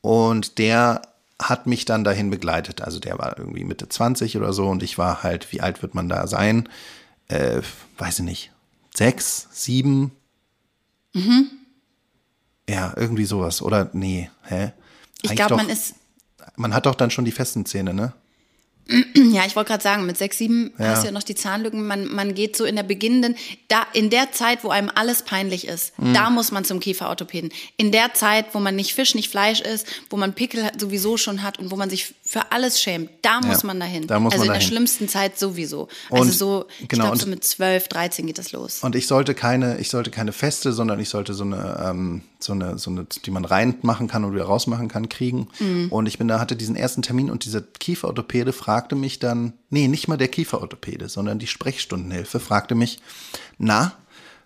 Und der hat mich dann dahin begleitet. Also der war irgendwie Mitte 20 oder so und ich war halt, wie alt wird man da sein? Äh, weiß ich nicht. Sechs, sieben? Ja, irgendwie sowas. Oder nee, hä? Ich glaube, man ist, Man hat doch dann schon die festen Zähne, ne? Ja, ich wollte gerade sagen, mit sechs, sieben Ja. hast du ja noch die Zahnlücken. Man, man geht so in der beginnenden, da in der Zeit, wo einem alles peinlich ist, Mhm. da muss man zum Kieferorthopäden. In der Zeit, wo man nicht Fisch, nicht Fleisch isst, wo man Pickel sowieso schon hat und wo man sich für alles schämt, da muss man dahin. da muss also man in dahin. der schlimmsten Zeit sowieso. Also Und- so, ich genau, glaube so mit zwölf, dreizehn geht das los. Und ich sollte keine, ich sollte keine feste, sondern ich sollte so eine, ähm, so eine, so eine, die man reinmachen kann und wieder rausmachen kann, kriegen. Und ich bin da, hatte diesen ersten Termin und dieser Kieferorthopäde fragte mich dann, nee, nicht mal der Kieferorthopäde, sondern die Sprechstundenhilfe fragte mich, na,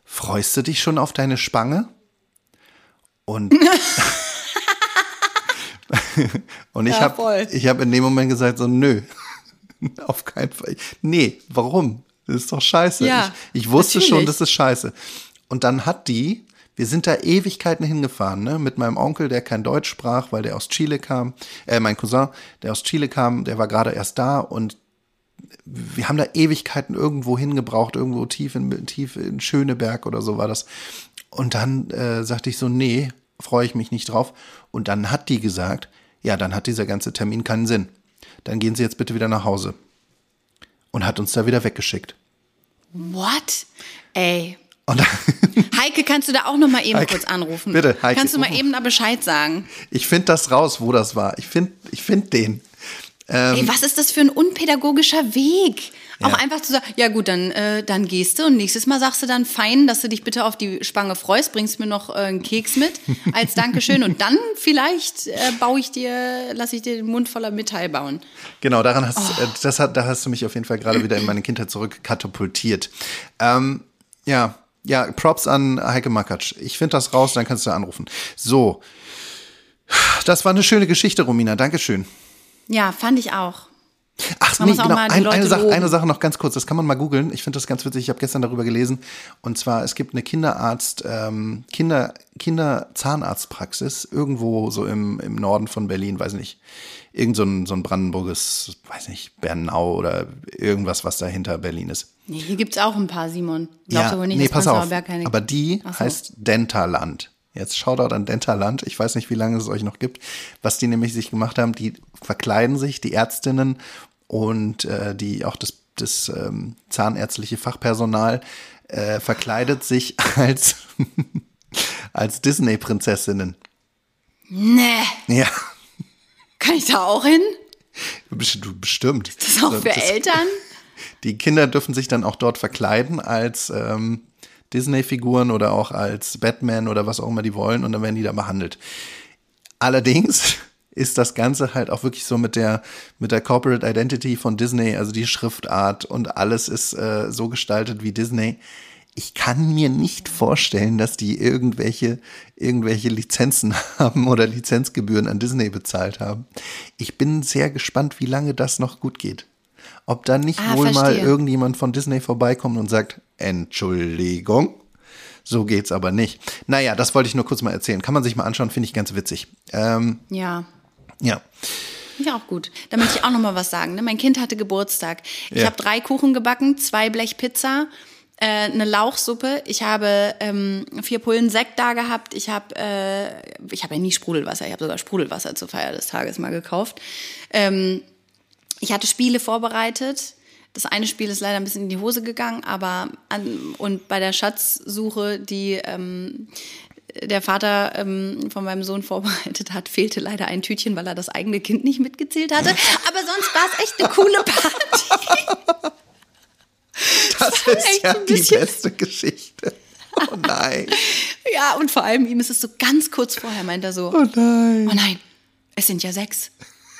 freust du dich schon auf deine Spange? Und, und ich Ja, habe ich hab in dem Moment gesagt, so, nö, auf keinen Fall. Nee, warum? Das ist doch scheiße. Ja, ich, ich wusste schon, natürlich. das ist scheiße. Und dann hat die, wir sind da Ewigkeiten hingefahren, ne, mit meinem Onkel, der kein Deutsch sprach, weil der aus Chile kam, äh, mein Cousin, der aus Chile kam, der war gerade erst da und wir haben da Ewigkeiten irgendwo hingebraucht, irgendwo tief in, tief in Schöneberg oder so war das. Und dann äh, sagte ich so, nee, freue ich mich nicht drauf. Und dann hat die gesagt, ja, dann hat dieser ganze Termin keinen Sinn. dann gehen Sie jetzt bitte wieder nach Hause. Und hat uns da wieder weggeschickt. What? Ey. Heike, kannst du da auch noch mal eben Heike, kurz anrufen? bitte, Heike, Kannst du mal eben da Bescheid sagen? ich finde das raus, wo das war. Ich finde ich find den. Ähm, Ey, was ist das für ein unpädagogischer Weg? Auch Ja. einfach zu sagen, ja gut, dann, äh, dann gehst du und nächstes Mal sagst du dann fein, dass du dich bitte auf die Spange freust, bringst mir noch äh, einen Keks mit als Dankeschön und dann vielleicht äh, baue ich dir, lasse ich dir den Mund voller Metall bauen. Genau, daran hast, Oh. äh, das hat, da hast du mich auf jeden Fall gerade wieder in meine Kindheit zurückkatapultiert. Ähm, ja, ja, Props an Heike Makatsch. Ich finde das raus, dann kannst du anrufen. So, das war eine schöne Geschichte, Romina. Dankeschön. Ja, fand ich auch. Ach Man nee, genau. Ein, eine, Sache, eine Sache noch ganz kurz, das kann man mal googeln. Ich finde das ganz witzig. Ich habe gestern darüber gelesen. Und zwar, es gibt eine Kinderarzt, ähm, Kinder, Kinderzahnarztpraxis irgendwo so im, im Norden von Berlin, weiß nicht. Irgend so ein, so ein brandenburges, weiß nicht, Bernau oder irgendwas, was da hinter Berlin ist. Nee, hier gibt's auch ein paar, Simon. Glaubst du wohl nicht, nee, pass auf. Aber die so. heißt Dentaland. Jetzt Shoutout an Dentaland. Ich weiß nicht, wie lange es euch noch gibt. Was die nämlich sich gemacht haben, die verkleiden sich, die Ärztinnen und äh, die auch das, das ähm, zahnärztliche Fachpersonal äh, verkleidet sich als, als Disney-Prinzessinnen. Nee, Ja, kann ich da auch hin? bestimmt. Das ist auch für Das- Eltern? Die Kinder dürfen sich dann auch dort verkleiden als ähm, Disney-Figuren oder auch als Batman oder was auch immer die wollen und dann werden die da behandelt. Allerdings ist das Ganze halt auch wirklich so mit der, mit der Corporate Identity von Disney, also die Schriftart und alles ist äh, so gestaltet wie Disney. Ich kann mir nicht vorstellen, dass die irgendwelche, irgendwelche Lizenzen haben oder Lizenzgebühren an Disney bezahlt haben. Ich bin sehr gespannt, wie lange das noch gut geht. Ob dann nicht Ah, wohl mal verstehe. irgendjemand von Disney vorbeikommt und sagt, Entschuldigung, so geht's aber nicht. Naja, das wollte ich nur kurz mal erzählen. Kann man sich mal anschauen, finde ich ganz witzig. Ähm, Ja. ja. Ja, auch gut. Da möchte ich auch noch mal was sagen. Ne? Mein Kind hatte Geburtstag. Ich Ja. habe drei Kuchen gebacken, zwei Blech Pizza, äh, eine Lauchsuppe. Ich habe ähm, vier Pullen Sekt da gehabt. Ich habe äh, ich habe ja nie Sprudelwasser. Ich habe sogar Sprudelwasser zur Feier des Tages mal gekauft. Ähm, ich hatte Spiele vorbereitet. Das eine Spiel ist leider ein bisschen in die Hose gegangen, aber an, und bei der Schatzsuche, die ähm, der Vater ähm, von meinem Sohn vorbereitet hat, fehlte leider ein Tütchen, weil er das eigene Kind nicht mitgezählt hatte. Aber sonst war es echt eine coole Party. Das ist echt ja die beste Geschichte. Oh nein. Ja, und vor allem ihm ist es so ganz kurz vorher, meint er so, Oh nein. oh nein, es sind ja sechs.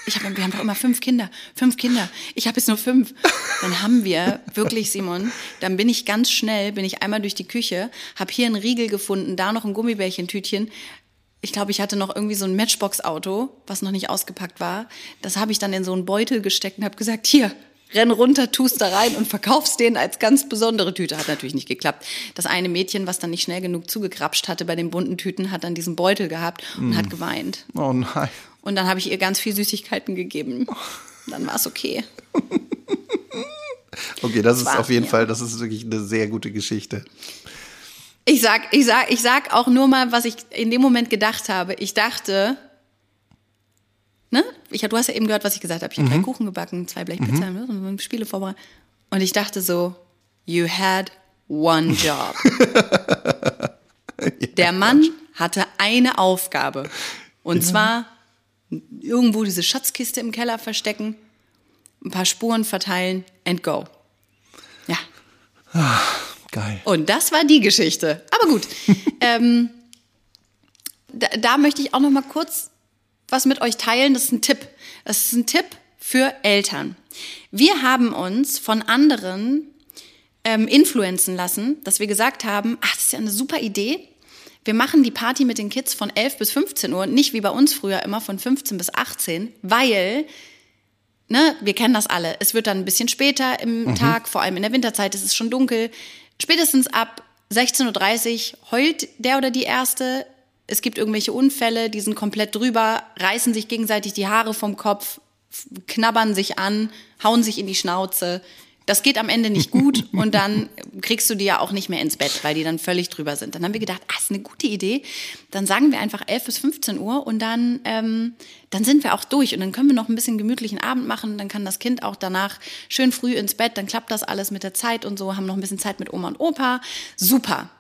Ich hab, wir haben doch immer fünf Kinder. Fünf Kinder. Ich habe jetzt nur fünf. Dann haben wir wirklich, Simon, dann bin ich ganz schnell, bin ich einmal durch die Küche, habe hier einen Riegel gefunden, da noch ein Gummibärchentütchen. Ich glaube, ich hatte noch irgendwie so ein Matchbox-Auto, was noch nicht ausgepackt war. Das habe ich dann in so einen Beutel gesteckt und habe gesagt, hier, renn runter, tust da rein und verkaufst den als ganz besondere Tüte. Hat natürlich nicht geklappt. Das eine Mädchen, was dann nicht schnell genug zugekrapscht hatte bei den bunten Tüten, hat dann diesen Beutel gehabt und hat geweint. Oh nein. Und dann habe ich ihr ganz viel Süßigkeiten gegeben. Dann war es okay. Okay, das ist war's auf jeden mir. Fall, das ist wirklich eine sehr gute Geschichte. Ich sag, ich sag, ich sag auch nur mal, was ich in dem Moment gedacht habe. Ich dachte, ne? Ich, du hast ja eben gehört, was ich gesagt habe. Ich habe drei Kuchen gebacken, zwei Blech Pizza, ne? und Spiele vorbereitet. Und ich dachte so, you had one job. Der Mann hatte eine Aufgabe. Und zwar irgendwo diese Schatzkiste im Keller verstecken, ein paar Spuren verteilen and go. Ja. Geil. Und das war die Geschichte. Aber gut. ähm, da, da möchte ich auch noch mal kurz was mit euch teilen. Das ist ein Tipp. Das ist ein Tipp für Eltern. Wir haben uns von anderen ähm, influenzen lassen, dass wir gesagt haben, ach, das ist ja eine super Idee. Wir machen die Party mit den Kids von 11 bis 15 Uhr, nicht wie bei uns früher immer von 15 bis 18, weil ne, wir kennen das alle. Es wird dann ein bisschen später im Tag, vor allem in der Winterzeit, es ist schon dunkel. Spätestens ab 16.30 Uhr heult der oder die Erste. Es gibt irgendwelche Unfälle, die sind komplett drüber, reißen sich gegenseitig die Haare vom Kopf, knabbern sich an, hauen sich in die Schnauze. Das geht am Ende nicht gut und dann kriegst du die ja auch nicht mehr ins Bett, weil die dann völlig drüber sind. Dann haben wir gedacht, ah, ist eine gute Idee. Dann sagen wir einfach 11 bis 15 Uhr und dann, ähm, dann sind wir auch durch und dann können wir noch ein bisschen gemütlichen Abend machen. Dann kann das Kind auch danach schön früh ins Bett. Dann klappt das alles mit der Zeit und so, haben noch ein bisschen Zeit mit Oma und Opa. Super.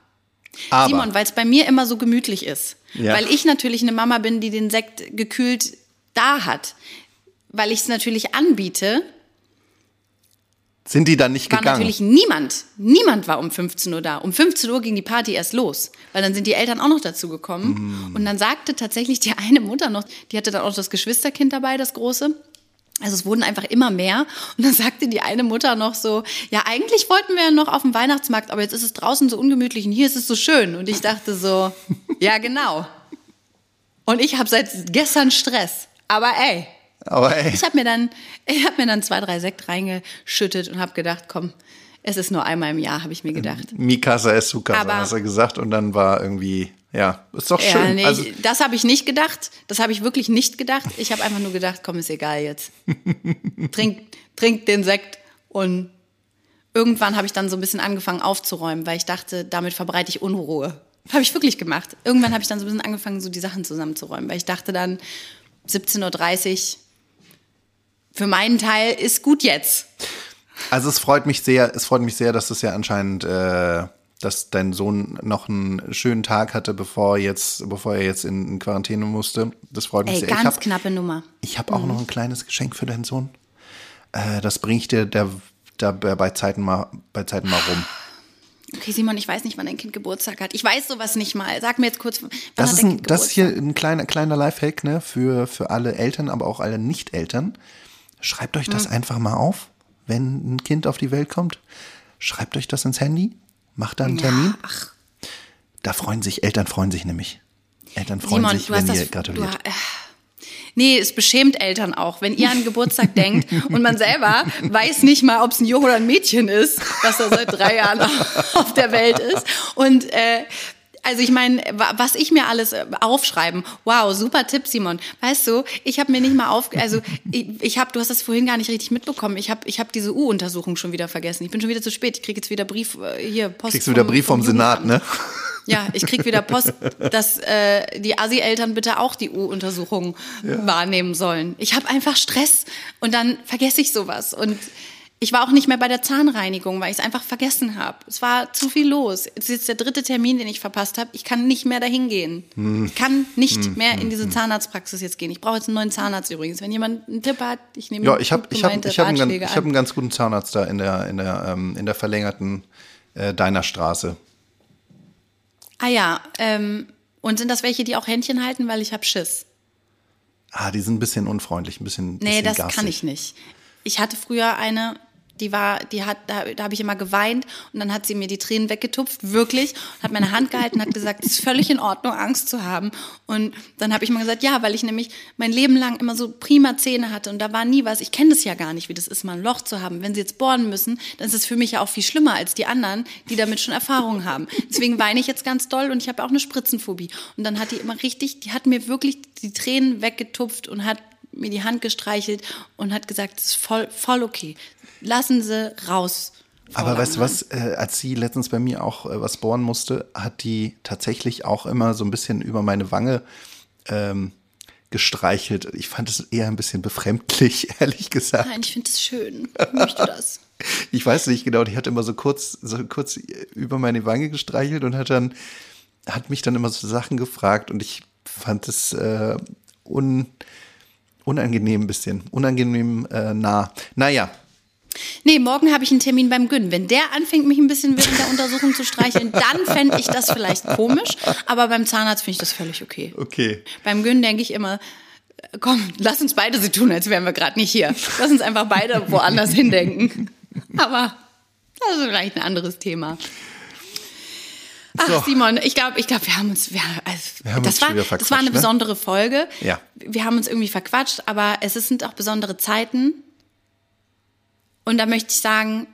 Aber, Simon, weil es bei mir immer so gemütlich ist. Ja. Weil ich natürlich eine Mama bin, die den Sekt gekühlt da hat. Weil ich es natürlich anbiete, sind die dann nicht war gegangen? natürlich niemand. Niemand war um 15 Uhr da. Um 15 Uhr ging die Party erst los, weil dann sind die Eltern auch noch dazu gekommen. Mm. Und dann sagte tatsächlich die eine Mutter noch, die hatte dann auch das Geschwisterkind dabei, das große. Also es wurden einfach immer mehr. Und dann sagte die eine Mutter noch so, ja, eigentlich wollten wir ja noch auf dem Weihnachtsmarkt, aber jetzt ist es draußen so ungemütlich und hier ist es so schön. Und ich dachte so, ja, genau. Und ich habe seit gestern Stress. Aber ey, Aber ey, ich habe mir dann, ich habe mir dann zwei, drei Sekt reingeschüttet und habe gedacht, komm, es ist nur einmal im Jahr, habe ich mir gedacht. Mikasa es Sukasa, Aber- hast du gesagt. Und dann war irgendwie, ja, ist doch Ja, schön. nee, also, das habe ich nicht gedacht. Das habe ich wirklich nicht gedacht. Ich habe einfach nur gedacht, komm, ist egal jetzt. trink, trink den Sekt und irgendwann habe ich dann so ein bisschen angefangen aufzuräumen, weil ich dachte, damit verbreite ich Unruhe. Habe ich wirklich gemacht. Irgendwann habe ich dann so ein bisschen angefangen, so die Sachen zusammenzuräumen, weil ich dachte dann, 17.30 Uhr, für meinen Teil ist gut jetzt. also es freut mich sehr, es freut mich sehr, dass das ja anscheinend, äh, dass dein Sohn noch einen schönen Tag hatte, bevor jetzt, bevor er jetzt in, Quarantäne musste. Das freut mich Ey, sehr. ganz habe knappe Nummer. ich hab auch noch ein kleines Geschenk für deinen Sohn. Äh, das bringe ich dir da, da bei Zeiten mal, bei Zeiten mal rum. Okay, Simon, ich weiß nicht, wann dein Kind Geburtstag hat. Ich weiß sowas nicht mal. Sag mir jetzt kurz, wann Das hat ist, dein ein, Kind das ist hier ein kleiner, kleiner Lifehack ne, für, für alle Eltern, aber auch alle Nicht-Eltern. Schreibt euch Mhm. das einfach mal auf, wenn ein Kind auf die Welt kommt. Schreibt euch das ins Handy, macht da einen Termin. ach. Da freuen sich, Eltern freuen sich nämlich. Eltern freuen Simon, sich, wenn das. ihr gratuliert. Du, äh, nee, es beschämt Eltern auch, wenn ihr an Geburtstag denkt und man selber weiß nicht mal, ob es ein Junge oder ein Mädchen ist, was da seit drei Jahren auf der Welt ist. Und äh, also ich meine, wa- was ich mir alles äh, aufschreiben. Wow, super Tipp, Simon. Weißt du, ich habe mir nicht mal auf, also ich, ich habe, du hast das vorhin gar nicht richtig mitbekommen. Ich habe, ich habe diese U-Untersuchung schon wieder vergessen. Ich bin schon wieder zu spät. Ich kriege jetzt wieder Brief äh, hier Post. Kriegst du wieder Brief vom Senat, Jugendamt. ne? Ja, ich krieg wieder Post, dass äh, die Asi-Eltern bitte auch die U-Untersuchung wahrnehmen sollen. Ich habe einfach Stress und dann vergesse ich sowas. Und ich war auch nicht mehr bei der Zahnreinigung, weil ich es einfach vergessen habe. Es war zu viel los. Es ist jetzt der dritte Termin, den ich verpasst habe. Ich kann nicht mehr dahin gehen. Hm. Ich kann nicht mehr in diese Zahnarztpraxis jetzt gehen. Ich brauche jetzt einen neuen Zahnarzt übrigens. Wenn jemand einen Tipp hat, ich nehme Ja, ich habe ich hab, ich hab einen, ich hab einen ganz guten Zahnarzt da in der, in der, ähm, in der verlängerten äh, Deiner Straße. Ah ja, ähm, und sind das welche, die auch Händchen halten, weil ich habe Schiss? Ah, die sind ein bisschen unfreundlich, ein bisschen. Nee, bisschen das garstig. kann ich nicht. Ich hatte früher eine, die war, die hat, da, da habe ich immer geweint und dann hat sie mir die Tränen weggetupft, wirklich, hat meine Hand gehalten und hat gesagt, es ist völlig in Ordnung, Angst zu haben. Und dann habe ich mal gesagt, ja, weil ich nämlich mein Leben lang immer so prima Zähne hatte und da war nie was. Ich kenne das ja gar nicht, wie das ist, mal ein Loch zu haben. Wenn sie jetzt bohren müssen, dann ist es für mich ja auch viel schlimmer als die anderen, die damit schon Erfahrung haben. Deswegen weine ich jetzt ganz doll und ich habe auch eine Spritzenphobie. Und dann hat die immer richtig, die hat mir wirklich die Tränen weggetupft und hat mir die Hand gestreichelt und hat gesagt, es ist voll, voll okay. Lassen Sie raus. Aber weißt du Langmann. was, äh, als sie letztens bei mir auch äh, was bohren musste, hat die tatsächlich auch immer so ein bisschen über meine Wange ähm, gestreichelt. Ich fand es eher ein bisschen befremdlich, ehrlich gesagt. Nein, ich finde es schön. Ich möchte das. Ich weiß nicht genau, die hat immer so kurz, so kurz über meine Wange gestreichelt und hat dann, hat mich dann immer so Sachen gefragt und ich fand es äh, un, unangenehm ein bisschen, unangenehm äh, nah. Naja, Nee, morgen habe ich einen Termin beim Gyn. Wenn der anfängt, mich ein bisschen während der Untersuchung zu streicheln, dann fände ich das vielleicht komisch. Aber beim Zahnarzt finde ich das völlig okay. okay. Beim Gyn denke ich immer, äh, komm, lass uns beide so tun, als wären wir gerade nicht hier. Lass uns einfach beide woanders hindenken. Aber das ist vielleicht ein anderes Thema. Ach, So. Simon, ich glaube, ich glaube, wir haben uns, wir, also, Wir haben das, uns war, wieder das war eine verquatscht, ne? besondere Folge. Ja. Wir haben uns irgendwie verquatscht, aber es sind auch besondere Zeiten. Und da möchte ich sagen,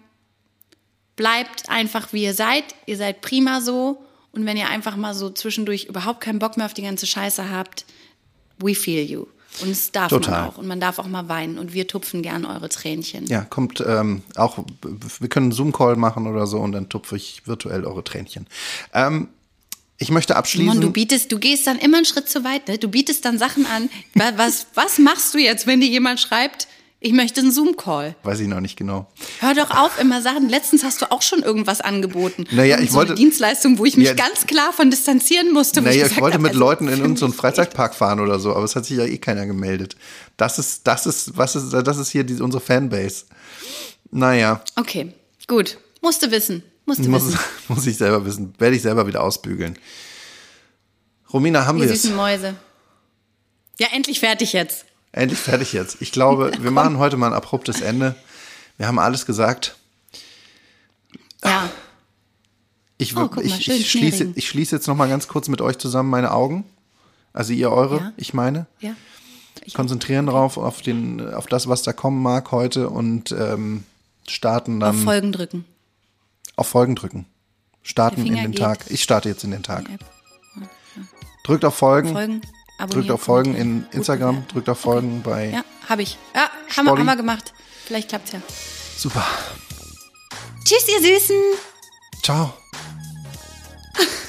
bleibt einfach wie ihr seid. Ihr seid prima so. Und wenn ihr einfach mal so zwischendurch überhaupt keinen Bock mehr auf die ganze Scheiße habt, we feel you. Und es darf Total. man auch. Und man darf auch mal weinen. Und wir tupfen gern eure Tränchen. Ja, kommt ähm, auch, wir können einen Zoom-Call machen oder so und dann tupfe ich virtuell eure Tränchen. Ähm, ich möchte abschließen. Simon, du bietest, du gehst dann immer einen Schritt zu weit, ne? Du bietest dann Sachen an. Wa- Was, was machst du jetzt, wenn dir jemand schreibt, ich möchte einen Zoom-Call? Weiß ich noch nicht genau. Hör doch auf, immer Sachen. Letztens hast du auch schon irgendwas angeboten. Naja, ich so eine wollte- Dienstleistung, wo ich mich Ja. ganz klar von distanzieren musste. Naja, ich gesagt wollte habe, mit also, Leuten in irgendeinen mich Freizeitpark fahren oder so, aber es hat sich ja eh keiner gemeldet. Das ist, das ist, was ist, das ist hier die, unsere Fanbase. Naja. Okay, gut. Musste wissen. Musste muss, wissen. muss ich selber wissen. Werde ich selber wieder ausbügeln. Romina, haben wir es? süßen Mäuse. Ja, endlich fertig jetzt. Endlich fertig jetzt. Ich glaube, wir machen heute mal ein abruptes Ende. Wir haben alles gesagt. Ja. Ich, Oh, mal, ich, ich, schließe, ich schließe jetzt noch mal ganz kurz mit euch zusammen meine Augen. Also ihr eure, Ja. ich meine. Ja. Konzentrieren drauf, auf, den, auf das, was da kommen mag heute und ähm, starten Auf dann Folgen drücken. auf Folgen drücken. Starten in den geht. Tag. Ich starte jetzt in den Tag. Ja. Drückt auf Folgen. Folgen. Abonniert. Drückt auf Folgen in Instagram, drückt auf Folgen okay. bei. Ja, habe ich. Ja, haben wir, haben wir gemacht. Vielleicht klappt's ja. Super. Tschüss, ihr Süßen. Ciao.